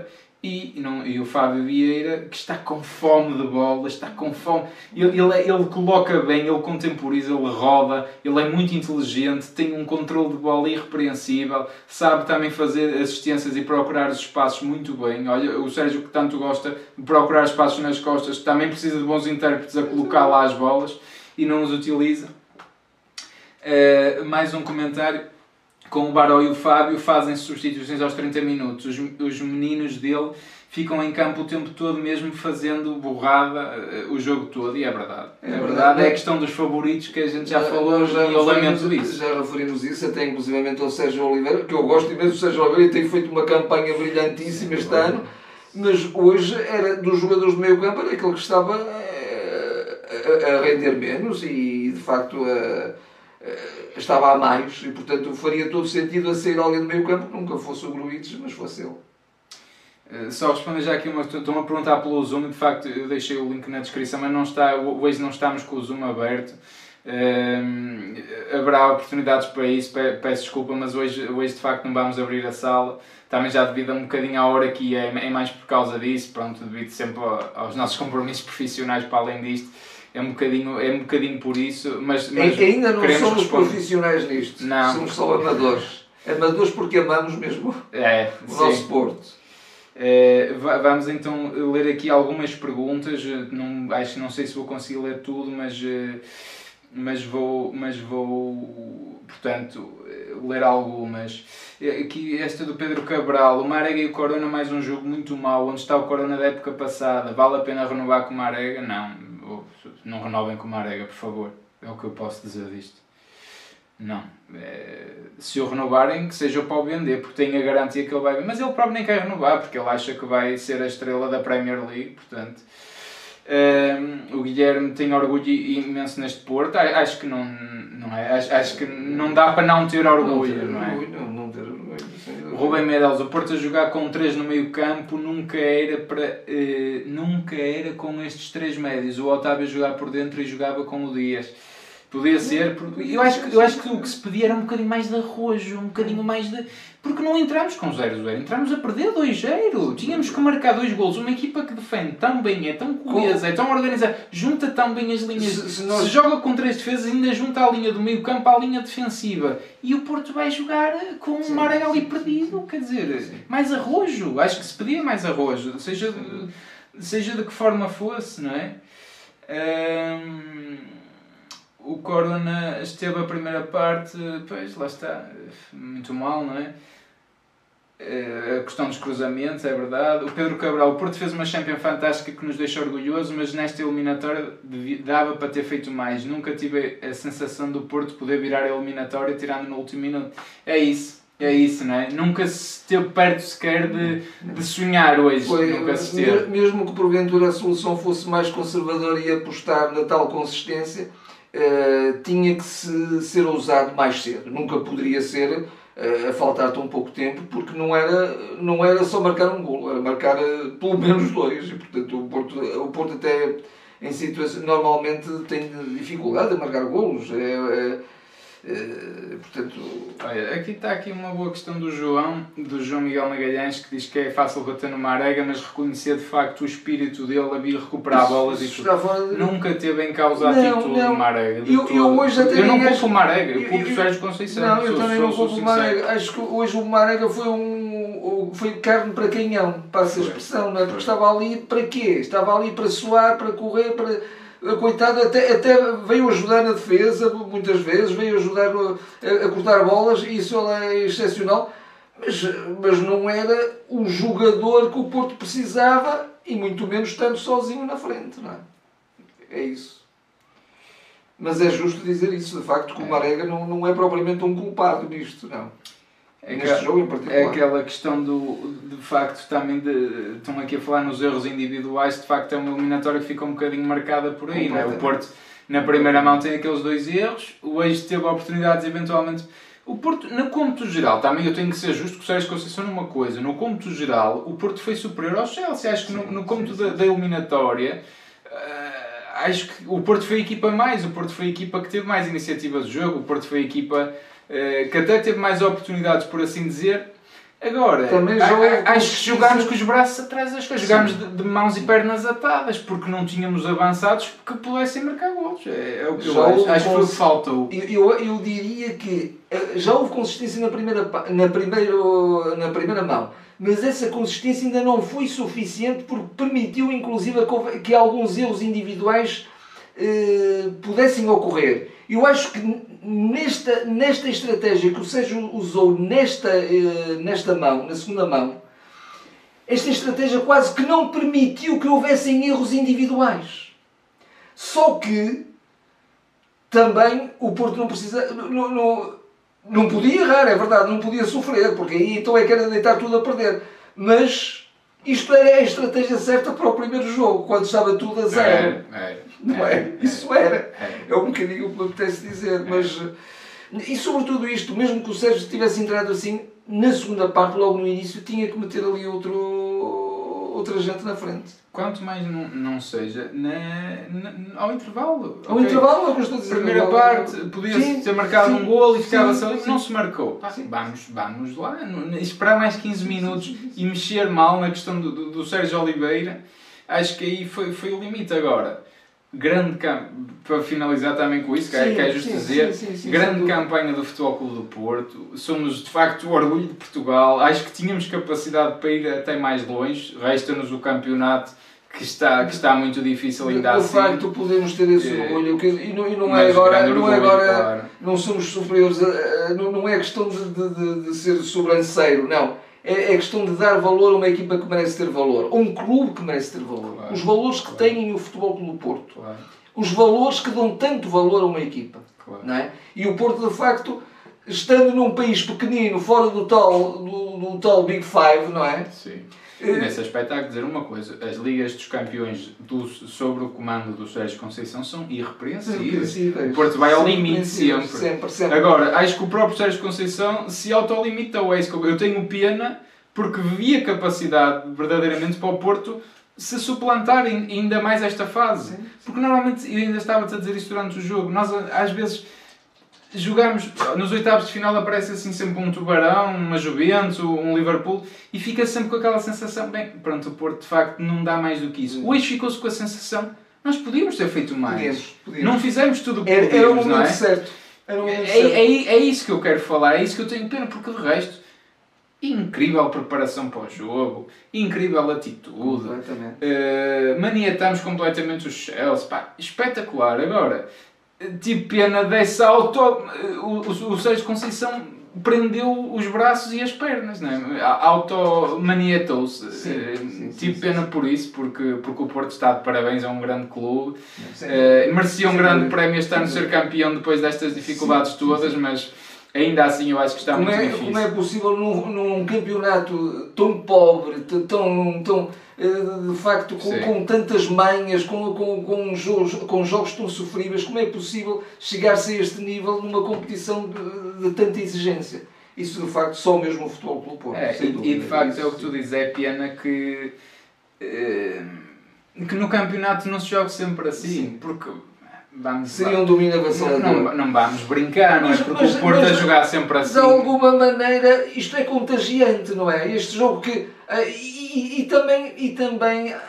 [SPEAKER 1] e, não, e o Fábio Vieira que está com fome de bola, está com fome. Ele, ele, é- ele coloca bem, ele contemporiza, ele roda, ele é muito inteligente, tem um controle de bola irrepreensível, sabe também fazer assistências e procurar os espaços muito bem. Olha, o Sérgio que tanto gosta de procurar espaços nas costas, também precisa de bons intérpretes a colocar lá as bolas e não os utiliza. Uh, mais um comentário com o Baró e o Fábio fazem substituições aos 30 minutos. Os, os meninos dele ficam em campo o tempo todo mesmo fazendo borrada eh, o jogo todo e é verdade. É,
[SPEAKER 2] É
[SPEAKER 1] verdade,
[SPEAKER 2] verdade.
[SPEAKER 1] é a questão dos favoritos que a gente já falou
[SPEAKER 2] Nós
[SPEAKER 1] e eu lamento
[SPEAKER 2] referimos-
[SPEAKER 1] isso.
[SPEAKER 2] Já referimos isso, até inclusivamente ao Sérgio Oliveira, que eu gosto imenso do Sérgio Oliveira e tem feito uma campanha brilhantíssima este ano, mas hoje era dos jogadores do meio campo, era aquele que estava eh, a, a render menos e de facto a- a- estava a mais e portanto faria todo sentido a sair alguém do meio campo que nunca fosse o Gruites, mas fosse ele.
[SPEAKER 1] Uh, Só responder já aqui uma. Estão a perguntar pelo Zoom, de facto eu deixei o link na descrição, mas não está, hoje não estamos com o Zoom aberto. Um, haverá oportunidades para isso, pe- peço desculpa, mas hoje, hoje de facto não vamos abrir a sala. Também já devido a um bocadinho à hora que é, é mais por causa disso, pronto, devido sempre ao- aos nossos compromissos <laughs> profissionais para além disto. É um bocadinho, é um bocadinho por isso, mas, mas
[SPEAKER 2] ainda não somos
[SPEAKER 1] responder.
[SPEAKER 2] profissionais nisto,
[SPEAKER 1] Não.
[SPEAKER 2] somos só amadores. <laughs> Amadores porque amamos mesmo
[SPEAKER 1] É,
[SPEAKER 2] o
[SPEAKER 1] sim.
[SPEAKER 2] nosso Porto.
[SPEAKER 1] Va- vamos então ler aqui algumas perguntas. Não, acho não sei se vou conseguir ler tudo, mas, eh, mas, vou, mas vou, portanto, eh, ler algumas. Eh, Aqui esta do Pedro Cabral. O Marega e o Corona, mais um jogo muito mau. Onde está o Corona da época passada? Vale a pena renovar com o Marega? Não, não renovem com o Marega, por favor. É o que eu posso dizer disto. Não. É, se o renovarem, que seja para o vender, porque tem a garantia que ele vai. Mas ele próprio nem quer renovar, porque ele acha que vai ser a estrela da Premier League, portanto. Ehm, o Guilherme tem orgulho imenso neste Porto. Acho que não, não é. Acho, acho que não dá para não ter orgulho, não, é?
[SPEAKER 2] orgulho, não, não ter orgulho, sem
[SPEAKER 1] O. Rubem o Porto a jogar com três no meio campo nunca era para eh, nunca era com estes três médios. O Otávio jogar por dentro e jogava com o Dias. Podia ser, eu acho, que, eu acho que o que se pedia era um bocadinho mais de arrojo, um bocadinho mais de. Porque não entramos com 0-0, entramos a perder 2-0. Tínhamos que marcar dois golos. Uma equipa que defende tão bem, é tão coesa, é tão organizada, junta tão bem as linhas.
[SPEAKER 2] Se- se
[SPEAKER 1] Se,
[SPEAKER 2] nós-
[SPEAKER 1] joga com três defesas, ainda junta a linha do meio campo à linha defensiva. E o Porto vai jogar com o ali perdido. Quer dizer, mais arrojo. Acho que se pedia mais arrojo, seja de, seja de que forma fosse, não é? Ahm, o Corona esteve a primeira parte, pois lá está, muito mal, não é? Eh, A questão dos cruzamentos, é verdade. O Pedro Cabral, o Porto fez uma Champions fantástica que nos deixa orgulhoso, mas nesta eliminatória dava para ter feito mais. Nunca tive a sensação do Porto poder virar a eliminatória tirando no último minuto. É isso, é isso, não é? Nunca se esteve perto sequer de, de sonhar hoje.
[SPEAKER 2] Foi,
[SPEAKER 1] Nunca se teve.
[SPEAKER 2] mesmo que porventura a solução fosse mais conservadora e apostar na tal consistência, eh, tinha que se, ser ousado mais cedo. Nunca poderia ser a faltar tão pouco tempo, porque não era, não era só marcar um golo, era marcar eh, pelo menos dois. E, portanto, o Porto, o Porto até em situações normalmente tem dificuldade a marcar golos. É, é, é, portanto,
[SPEAKER 1] Olha, aqui está aqui uma boa questão do João, do João Miguel Magalhães, que diz que é fácil bater no Marega, mas reconhecer de facto o espírito dele a vir recuperar bolas e
[SPEAKER 2] isso
[SPEAKER 1] tudo.
[SPEAKER 2] está fora de-
[SPEAKER 1] Nunca teve em causa a
[SPEAKER 2] Não,
[SPEAKER 1] atitude
[SPEAKER 2] não.
[SPEAKER 1] do Marega. de
[SPEAKER 2] Eu- eu hoje até
[SPEAKER 1] eu não culpo
[SPEAKER 2] acho-
[SPEAKER 1] o Marega, eu culpo o
[SPEAKER 2] eu-
[SPEAKER 1] Sérgio Conceição.
[SPEAKER 2] Não, eu
[SPEAKER 1] Sou-
[SPEAKER 2] também
[SPEAKER 1] sou-
[SPEAKER 2] não culpo. Marega. Acho que hoje o Marega foi um. foi carne para canhão, passa a expressão, não é? Porque estava ali para quê? Estava ali para suar, para correr, para. Coitado, até, até veio ajudar na defesa, muitas vezes, veio ajudar a, a cortar bolas, e isso é excepcional, mas, mas não era o jogador que o Porto precisava e muito menos estando sozinho na frente, não é? É isso. Mas é justo dizer isso, de facto, que o Marega não, não é propriamente um culpado nisto, não.
[SPEAKER 1] É,
[SPEAKER 2] Neste
[SPEAKER 1] que-
[SPEAKER 2] jogo em particular.
[SPEAKER 1] é aquela questão do de facto também de, estão aqui a falar nos erros individuais, de facto é uma eliminatória que fica um bocadinho marcada por aí, não é? O. Porto na primeira mão tem aqueles dois erros, o ex teve oportunidades eventualmente. O Porto, no cômputo geral, também eu tenho que ser justo com o Sérgio Conceição numa coisa, no cômputo geral, o Porto foi superior ao Chelsea, acho que no, no cômputo da, da eliminatória, ah, acho que o Porto foi a equipa mais, o Porto foi a equipa que teve mais iniciativas de jogo, o Porto foi a equipa eh, que até teve mais oportunidades, por assim dizer. Agora,
[SPEAKER 2] Também
[SPEAKER 1] a- a- acho que jogámos com os braços atrás das coisas, jogámos de, de mãos e pernas atadas, porque não tínhamos avançados que pudessem marcar golos. É, é o que eu
[SPEAKER 2] Já
[SPEAKER 1] acho.
[SPEAKER 2] houve
[SPEAKER 1] Acho que foi o que
[SPEAKER 2] cons-
[SPEAKER 1] faltou.
[SPEAKER 2] Eu, eu, eu diria que eh, já houve consistência na primeira, na, primeiro, na primeira mão, mas essa consistência ainda não foi suficiente porque permitiu, inclusive, que alguns erros individuais eh, pudessem ocorrer. Eu acho que nesta, nesta estratégia que o Sérgio usou nesta, eh, nesta mão, na segunda mão, esta estratégia quase que não permitiu que houvessem erros individuais. Só que também o Porto não precisa. Não, não, não podia errar, é verdade, não podia sofrer, porque aí então é que era deitar tudo a perder. Mas isto era a estratégia certa para o primeiro jogo, quando estava tudo a zero.
[SPEAKER 1] É, é,
[SPEAKER 2] Não é? Isso era.
[SPEAKER 1] é.
[SPEAKER 2] É um bocadinho o que me apetece dizer, mas. E sobretudo isto, mesmo que o Sérgio tivesse entrado assim, na segunda parte, logo no início, tinha que meter ali outro, outra gente na frente.
[SPEAKER 1] Quanto mais não, não seja, na, na- ao intervalo.
[SPEAKER 2] Ao
[SPEAKER 1] ok?
[SPEAKER 2] intervalo é o que eu estou a dizer.
[SPEAKER 1] Primeira parte, podia
[SPEAKER 2] Sim,
[SPEAKER 1] ter marcado
[SPEAKER 2] sim,
[SPEAKER 1] um gol e ficava
[SPEAKER 2] sim,
[SPEAKER 1] só
[SPEAKER 2] sim.
[SPEAKER 1] não se marcou.
[SPEAKER 2] Sim.
[SPEAKER 1] Vamos, vamos lá, esperar mais 15 minutos e mexer mal na questão do, do, do Sérgio Oliveira, acho que aí foi, foi o limite agora. Grande campo, para finalizar também com isso, que, é,
[SPEAKER 2] Sim,
[SPEAKER 1] que é justo
[SPEAKER 2] sim,
[SPEAKER 1] dizer,
[SPEAKER 2] sim,
[SPEAKER 1] grande campanha do Futebol Clube do Porto, somos de facto o orgulho de Portugal, acho que tínhamos capacidade para ir até mais longe, resta-nos o campeonato que está, que está muito difícil ainda
[SPEAKER 2] de
[SPEAKER 1] assim.
[SPEAKER 2] facto podemos ter esse orgulho que- e não, e não é agora não é agora
[SPEAKER 1] claro.
[SPEAKER 2] não somos superiores a- a- não, não é questão de, de, de- de ser sobranceiro não é, é questão de dar valor a uma equipa que merece ter valor a um clube que merece ter valor
[SPEAKER 1] Claro,
[SPEAKER 2] os valores que
[SPEAKER 1] claro.
[SPEAKER 2] têm o futebol Clube do Porto
[SPEAKER 1] Claro,
[SPEAKER 2] os valores que dão tanto valor a uma equipa não é? e o Porto de facto estando num país pequenino fora do tal do, do tal Big Five não é
[SPEAKER 1] Sim. Nesse aspecto há que dizer uma coisa, as ligas dos campeões do, sobre o comando do Sérgio Conceição são irrepreensíveis. O Porto vai ao limite sempre.
[SPEAKER 2] sempre, sempre.
[SPEAKER 1] Agora, acho que o próprio Sérgio Conceição se autolimita ao ex. Eu tenho pena porque via capacidade verdadeiramente para o Porto se suplantar ainda mais esta fase.
[SPEAKER 2] Sim.
[SPEAKER 1] Porque normalmente, eu ainda estava a dizer isso durante o jogo, nós às vezes jogamos, nos oitavos de final aparece assim sempre um Tubarão, uma Juventus, um Liverpool e fica sempre com aquela sensação, bem, pronto, o Porto de facto não dá mais do que isso. Hoje ficou-se com a sensação, nós podíamos ter feito mais.
[SPEAKER 2] Podíamos, podíamos.
[SPEAKER 1] Não fizemos tudo o que
[SPEAKER 2] Era, era o
[SPEAKER 1] podíamos, não
[SPEAKER 2] momento
[SPEAKER 1] é?
[SPEAKER 2] certo. Era o
[SPEAKER 1] É,
[SPEAKER 2] momento
[SPEAKER 1] é,
[SPEAKER 2] certo.
[SPEAKER 1] é, é isso que eu quero falar, é isso que eu tenho pena, porque de resto, incrível preparação para o jogo, incrível atitude,
[SPEAKER 2] Completamente.
[SPEAKER 1] Uh, maniatamos completamente os Chelsea. Pá, espetacular. Agora, tive pena dessa auto. O, o, o Sérgio Conceição prendeu os braços e as pernas, não é? Auto-maniatou-se.
[SPEAKER 2] Sim,
[SPEAKER 1] Uh,
[SPEAKER 2] sim,
[SPEAKER 1] pena por isso, porque, porque o Porto está de parabéns, é um grande clube. Uh, merecia um grande prémio este ano ser campeão depois destas dificuldades
[SPEAKER 2] Sim,
[SPEAKER 1] todas, mas ainda assim eu acho que está
[SPEAKER 2] Como
[SPEAKER 1] muito
[SPEAKER 2] é,
[SPEAKER 1] difícil.
[SPEAKER 2] como é possível num, num campeonato tão pobre, tão, tão eh, de facto com, com tantas manhas, com, com, com, jogos, com jogos tão sofríveis, como é possível chegar-se a este nível numa competição de, de tanta exigência? Isso de facto só mesmo o futebol pelo Porto.
[SPEAKER 1] É, e,
[SPEAKER 2] dúvida.
[SPEAKER 1] e de facto
[SPEAKER 2] Isso,
[SPEAKER 1] é o que tu dizes, é pena que, eh, que no campeonato não se jogue sempre assim,
[SPEAKER 2] Sim.
[SPEAKER 1] porque vamos
[SPEAKER 2] Seria um domínio
[SPEAKER 1] não,
[SPEAKER 2] avassalador.
[SPEAKER 1] não, não vamos brincar, não
[SPEAKER 2] Mas-
[SPEAKER 1] é? Porque
[SPEAKER 2] mas-
[SPEAKER 1] o Porto
[SPEAKER 2] mas-
[SPEAKER 1] a jogar sempre assim.
[SPEAKER 2] De alguma maneira isto é contagiante, não é? Este jogo que. ah, E, e- e também, e também ah,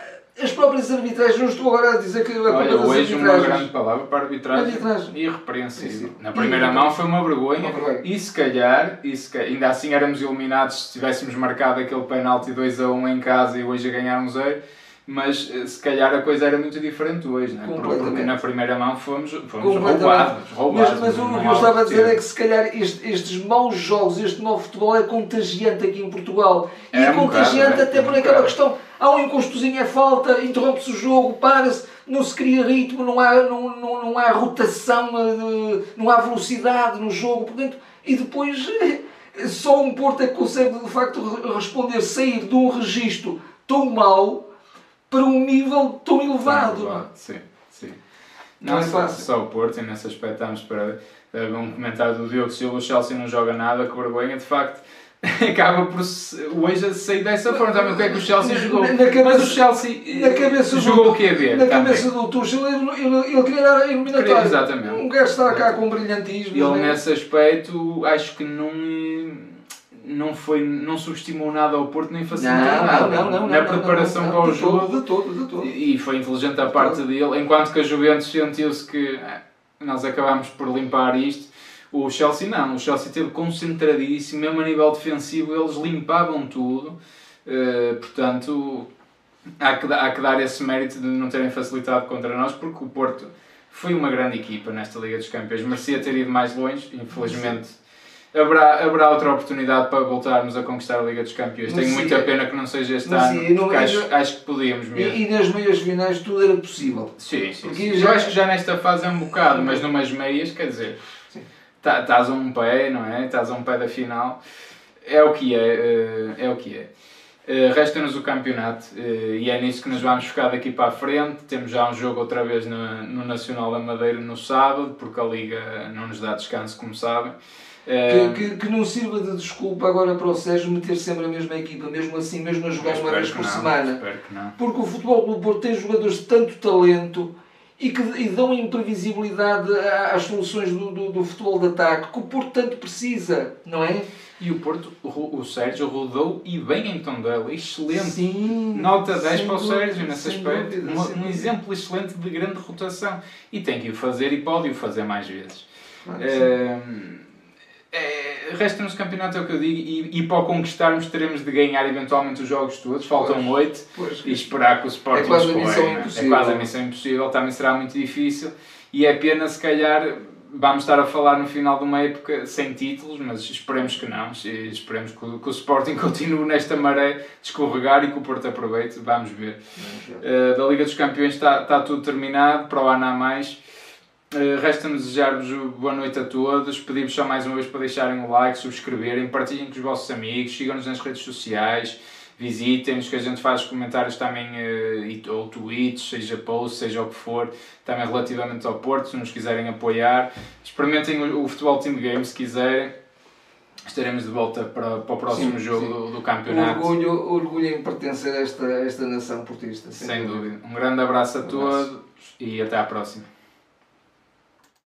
[SPEAKER 2] as próprias arbitragens, não estou agora a dizer que a culpa
[SPEAKER 1] Olha,
[SPEAKER 2] das
[SPEAKER 1] hoje uma grande palavra para arbitragem,
[SPEAKER 2] Arbitragem.
[SPEAKER 1] irrepreensível. Na primeira mão foi uma vergonha,
[SPEAKER 2] Uma vergonha.
[SPEAKER 1] e se calhar, e se calhar, ainda assim éramos eliminados se tivéssemos marcado aquele penalti 2 a 1 em casa e hoje a ganhar um 0. Mas eh, se calhar a coisa era muito diferente hoje, não é? Porque- na primeira mão fomos, fomos roubados, roubados.
[SPEAKER 2] Mas, mas o que eu estava a dizer é que se calhar este- estes maus jogos, este mau futebol é contagiante aqui em Portugal. E
[SPEAKER 1] É
[SPEAKER 2] contagiante
[SPEAKER 1] bocado, é,
[SPEAKER 2] até
[SPEAKER 1] é
[SPEAKER 2] por aquela
[SPEAKER 1] bocado.
[SPEAKER 2] questão. Há um encostozinho, é falta, interrompe-se o jogo, para-se, não se cria ritmo, não há, não, não, não há rotação, eh, não há velocidade no jogo. Portanto, e depois eh, só um Porto é que consegue de facto re- responder, sair de um registro tão mau para um nível tão elevado. não é?
[SPEAKER 1] Sim, sim.
[SPEAKER 2] Não
[SPEAKER 1] Não,
[SPEAKER 2] é
[SPEAKER 1] só,
[SPEAKER 2] fácil.
[SPEAKER 1] só o Porto, e nesse aspecto estamos para ver um comentário do Diogo Silva, o Chelsea não joga nada, que vergonha, de facto. <laughs> Acaba por se- hoje a sair dessa forma. Também o que é que o Chelsea jogou?
[SPEAKER 2] na cabeça-
[SPEAKER 1] Mas o Chelsea
[SPEAKER 2] Na cabeça
[SPEAKER 1] jogou
[SPEAKER 2] do,
[SPEAKER 1] o que é ver?
[SPEAKER 2] Na
[SPEAKER 1] também.
[SPEAKER 2] cabeça do Tuchel, ele, ele, ele queria dar a eliminatória.
[SPEAKER 1] Exatamente.
[SPEAKER 2] Um gajo está cá com brilhantismo.
[SPEAKER 1] Ele
[SPEAKER 2] né?
[SPEAKER 1] nesse aspecto acho que não, não, foi, não subestimou nada ao Porto nem facilitou nada.
[SPEAKER 2] Não, não, não.
[SPEAKER 1] Na preparação para o jogo.
[SPEAKER 2] De todo, de todo.
[SPEAKER 1] E foi inteligente a parte dele, enquanto que a Juventus sentiu-se que ah, nós acabámos por limpar isto. O Chelsea não, o Chelsea esteve concentradíssimo, mesmo a nível defensivo eles limpavam tudo, Eh, portanto há que, há que dar esse mérito de não terem facilitado contra nós, porque o Porto foi uma grande equipa nesta Liga dos Campeões, merecia ter ido mais longe, infelizmente. Haverá, haverá outra oportunidade para voltarmos a conquistar a Liga dos Campeões.
[SPEAKER 2] Mas
[SPEAKER 1] Tenho
[SPEAKER 2] sim,
[SPEAKER 1] muita
[SPEAKER 2] é-
[SPEAKER 1] pena que não seja este ano,
[SPEAKER 2] sim, não-
[SPEAKER 1] acho,
[SPEAKER 2] não-
[SPEAKER 1] acho que podíamos mesmo.
[SPEAKER 2] E, e nas meias finais tudo era possível.
[SPEAKER 1] Sim, sim. Sim.
[SPEAKER 2] já-
[SPEAKER 1] Eu acho que já nesta fase é um bocado, mas numas meias, quer dizer,
[SPEAKER 2] Sim.
[SPEAKER 1] tá- estás a um pé, não é? Estás a um pé da final. É o que é, eh, é o que é. Eh, Resta-nos o campeonato eh, e é nisso que nos vamos focar daqui para a frente. Temos já um jogo outra vez no, no Nacional da Madeira no sábado, porque a Liga não nos dá descanso, como sabem. Eh,
[SPEAKER 2] Que, que, que não sirva de desculpa agora para o Sérgio meter sempre a mesma equipa, mesmo assim, mesmo a jogar uma vez por
[SPEAKER 1] não,
[SPEAKER 2] semana. Porque o Futebol Clube Porto tem jogadores de tanto talento e que e dão imprevisibilidade às soluções do, do, do futebol de ataque que o Porto tanto precisa, não é?
[SPEAKER 1] E o Porto, o, o Sérgio rodou e bem em Tondela, excelente.
[SPEAKER 2] Sim.
[SPEAKER 1] Nota 10
[SPEAKER 2] sem
[SPEAKER 1] para o
[SPEAKER 2] dúvida,
[SPEAKER 1] Sérgio nesse aspecto.
[SPEAKER 2] dúvida,
[SPEAKER 1] Um- um, exemplo excelente de grande rotação. E tem que o fazer e pode o fazer mais vezes.
[SPEAKER 2] Claro
[SPEAKER 1] é, Resta-nos campeonato, é o que eu digo, e, e para o conquistarmos teremos de ganhar eventualmente os jogos todos. Faltam
[SPEAKER 2] Pois.
[SPEAKER 1] 8
[SPEAKER 2] Pois.
[SPEAKER 1] e esperar que o Sporting
[SPEAKER 2] É quase a
[SPEAKER 1] escolha, é?
[SPEAKER 2] impossível.
[SPEAKER 1] É quase a missão impossível, também será muito difícil. E é pena, se calhar, vamos estar a falar no final de uma época sem títulos, mas esperemos que não. Esperemos que o, que o Sporting <laughs> continue nesta maré de escorregar e que o Porto aproveite. Vamos ver. Uh, da Liga dos Campeões está, está tudo terminado, para o ano há mais. Uh, Resta-nos desejar-vos boa noite a todos. Pedimos só mais uma vez para deixarem o like, subscreverem, partilhem com os vossos amigos, sigam-nos nas redes sociais, visitem-nos, que a gente faz comentários também, uh, e- ou tweets, seja posts, seja o que for, também relativamente ao Porto, se nos quiserem apoiar. Experimentem o, Futebol Team Game se quiserem. Estaremos de volta para, para o próximo
[SPEAKER 2] Sim,
[SPEAKER 1] jogo
[SPEAKER 2] sim.
[SPEAKER 1] do, do campeonato.
[SPEAKER 2] Orgulho, orgulho em pertencer a esta, esta nação portista.
[SPEAKER 1] Sem dúvida. Um grande abraço a
[SPEAKER 2] Um abraço.
[SPEAKER 1] todos e até à próxima.